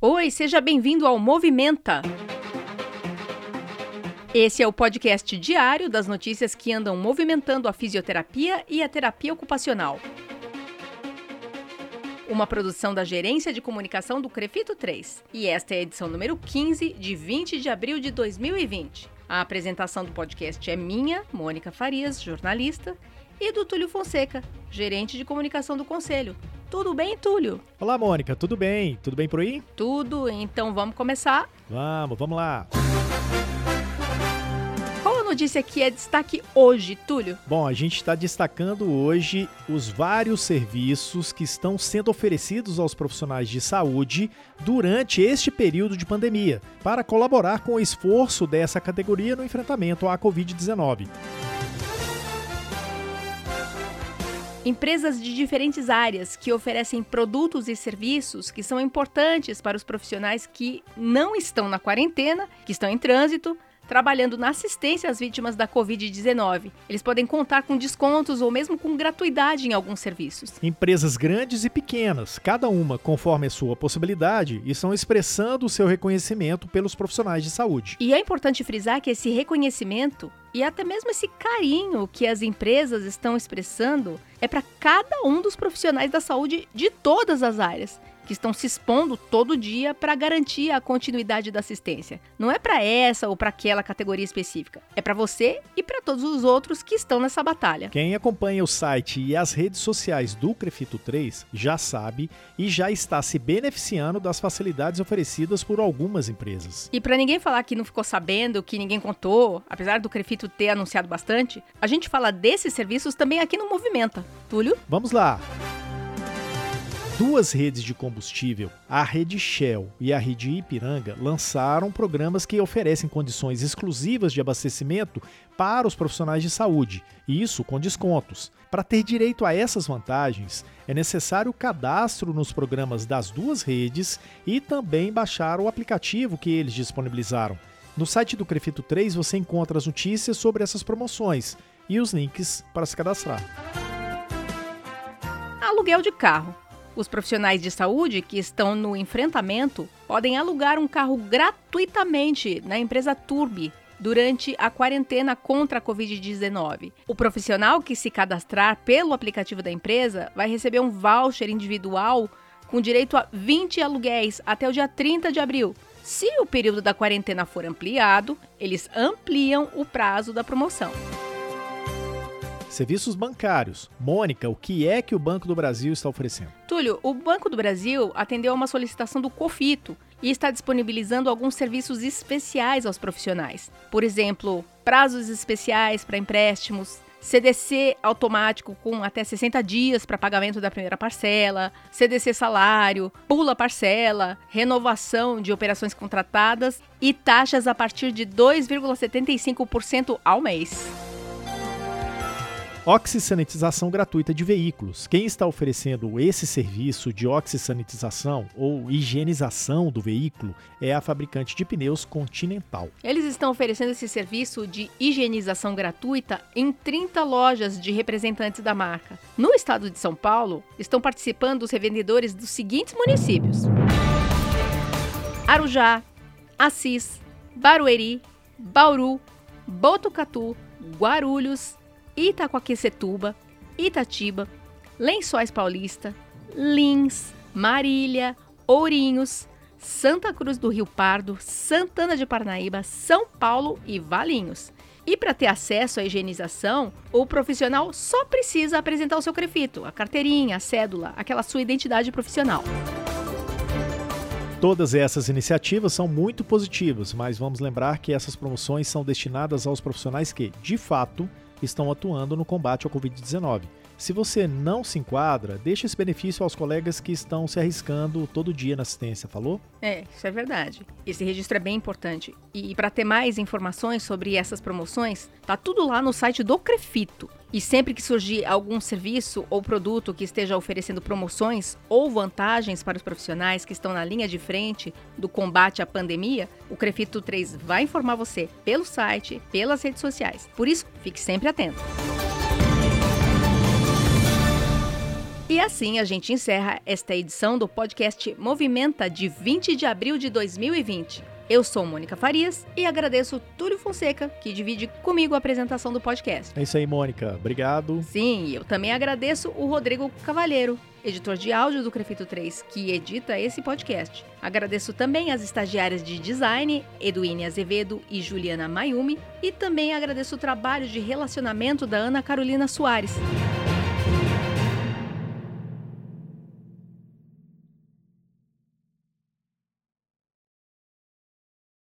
Oi, seja bem-vindo ao Movimenta. Esse é o podcast diário das notícias que andam movimentando a fisioterapia e a terapia ocupacional. Uma produção da Gerência de Comunicação do Crefito 3. E esta é a edição número 15, de 20 de abril de 2020. A apresentação do podcast é minha, Mônica Farias, jornalista, e do Túlio Fonseca, gerente de comunicação do Conselho. Tudo bem, Túlio? Olá, Mônica, tudo bem? Tudo bem por aí? Tudo, então vamos começar? Vamos, vamos lá. Qual a notícia que é destaque hoje, Túlio? Bom, a gente está destacando hoje os vários serviços que estão sendo oferecidos aos profissionais de saúde durante este período de pandemia, para colaborar com o esforço dessa categoria no enfrentamento à Covid-19. Empresas de diferentes áreas que oferecem produtos e serviços que são importantes para os profissionais que não estão na quarentena, que estão em trânsito, trabalhando na assistência às vítimas da Covid-19. Eles podem contar com descontos ou mesmo com gratuidade em alguns serviços. Empresas grandes e pequenas, cada uma conforme a sua possibilidade, estão expressando o seu reconhecimento pelos profissionais de saúde. E é importante frisar que esse reconhecimento e até mesmo esse carinho que as empresas estão expressando é para cada um dos profissionais da saúde de todas as áreas que estão se expondo todo dia para garantir a continuidade da assistência. Não é para essa ou para aquela categoria específica. É para você e para todos os outros que estão nessa batalha. Quem acompanha o site e as redes sociais do Crefito 3 já sabe e já está se beneficiando das facilidades oferecidas por algumas empresas. E para ninguém falar que não ficou sabendo, que ninguém contou, apesar do Crefito ter anunciado bastante, a gente fala desses serviços também aqui no Movimenta. Túlio? Vamos lá. Duas redes de combustível, a rede Shell e a rede Ipiranga, lançaram programas que oferecem condições exclusivas de abastecimento para os profissionais de saúde, e isso com descontos. Para ter direito a essas vantagens, é necessário cadastro nos programas das duas redes e também baixar o aplicativo que eles disponibilizaram. No site do Crefito 3 você encontra as notícias sobre essas promoções e os links para se cadastrar. Aluguel de carro. Os profissionais de saúde que estão no enfrentamento podem alugar um carro gratuitamente na empresa Turbi durante a quarentena contra a Covid-19. O profissional que se cadastrar pelo aplicativo da empresa vai receber um voucher individual com direito a 20 aluguéis até o dia 30 de abril. Se o período da quarentena for ampliado, eles ampliam o prazo da promoção. Serviços bancários. Mônica, o que é que o Banco do Brasil está oferecendo? Túlio, o Banco do Brasil atendeu a uma solicitação do COFITO e está disponibilizando alguns serviços especiais aos profissionais. Por exemplo, prazos especiais para empréstimos, CDC automático com até 60 dias para pagamento da primeira parcela, CDC salário, pula parcela, renovação de operações contratadas e taxas a partir de 2,75% ao mês. Oxisanitização gratuita de veículos. Quem está oferecendo esse serviço de oxisanitização ou higienização do veículo é a fabricante de pneus Continental. Eles estão oferecendo esse serviço de higienização gratuita em 30 lojas de representantes da marca. No estado de São Paulo, estão participando os revendedores dos seguintes municípios: Arujá, Assis, Barueri, Bauru, Botucatu, Guarulhos, Itacoaquecetuba, Itatiba, Lençóis Paulista, Lins, Marília, Ourinhos, Santa Cruz do Rio Pardo, Santana de Parnaíba, São Paulo e Valinhos. E para ter acesso à higienização, o profissional só precisa apresentar o seu crefito, a carteirinha, a cédula, aquela sua identidade profissional. Todas essas iniciativas são muito positivas, mas vamos lembrar que essas promoções são destinadas aos profissionais que, de fato, estão atuando no combate ao Covid-19. Se você não se enquadra, deixe esse benefício aos colegas que estão se arriscando todo dia na assistência, falou? É, isso é verdade. Esse registro é bem importante. E para ter mais informações sobre essas promoções, tá tudo lá no site do Crefito. E sempre que surgir algum serviço ou produto que esteja oferecendo promoções ou vantagens para os profissionais que estão na linha de frente do combate à pandemia, o Crefito 3 vai informar você pelo site, pelas redes sociais. Por isso, fique sempre atento. E assim a gente encerra esta edição do podcast Movimenta de 20 de abril de 2020. Eu sou Mônica Farias e agradeço Túlio Fonseca, que divide comigo a apresentação do podcast. É isso aí, Mônica. Obrigado. Sim, eu também agradeço o Rodrigo Cavalheiro, editor de áudio do Crefito 3, que edita esse podcast. Agradeço também as estagiárias de design, Eduine Azevedo e Juliana Mayumi, e também agradeço o trabalho de relacionamento da Ana Carolina Soares.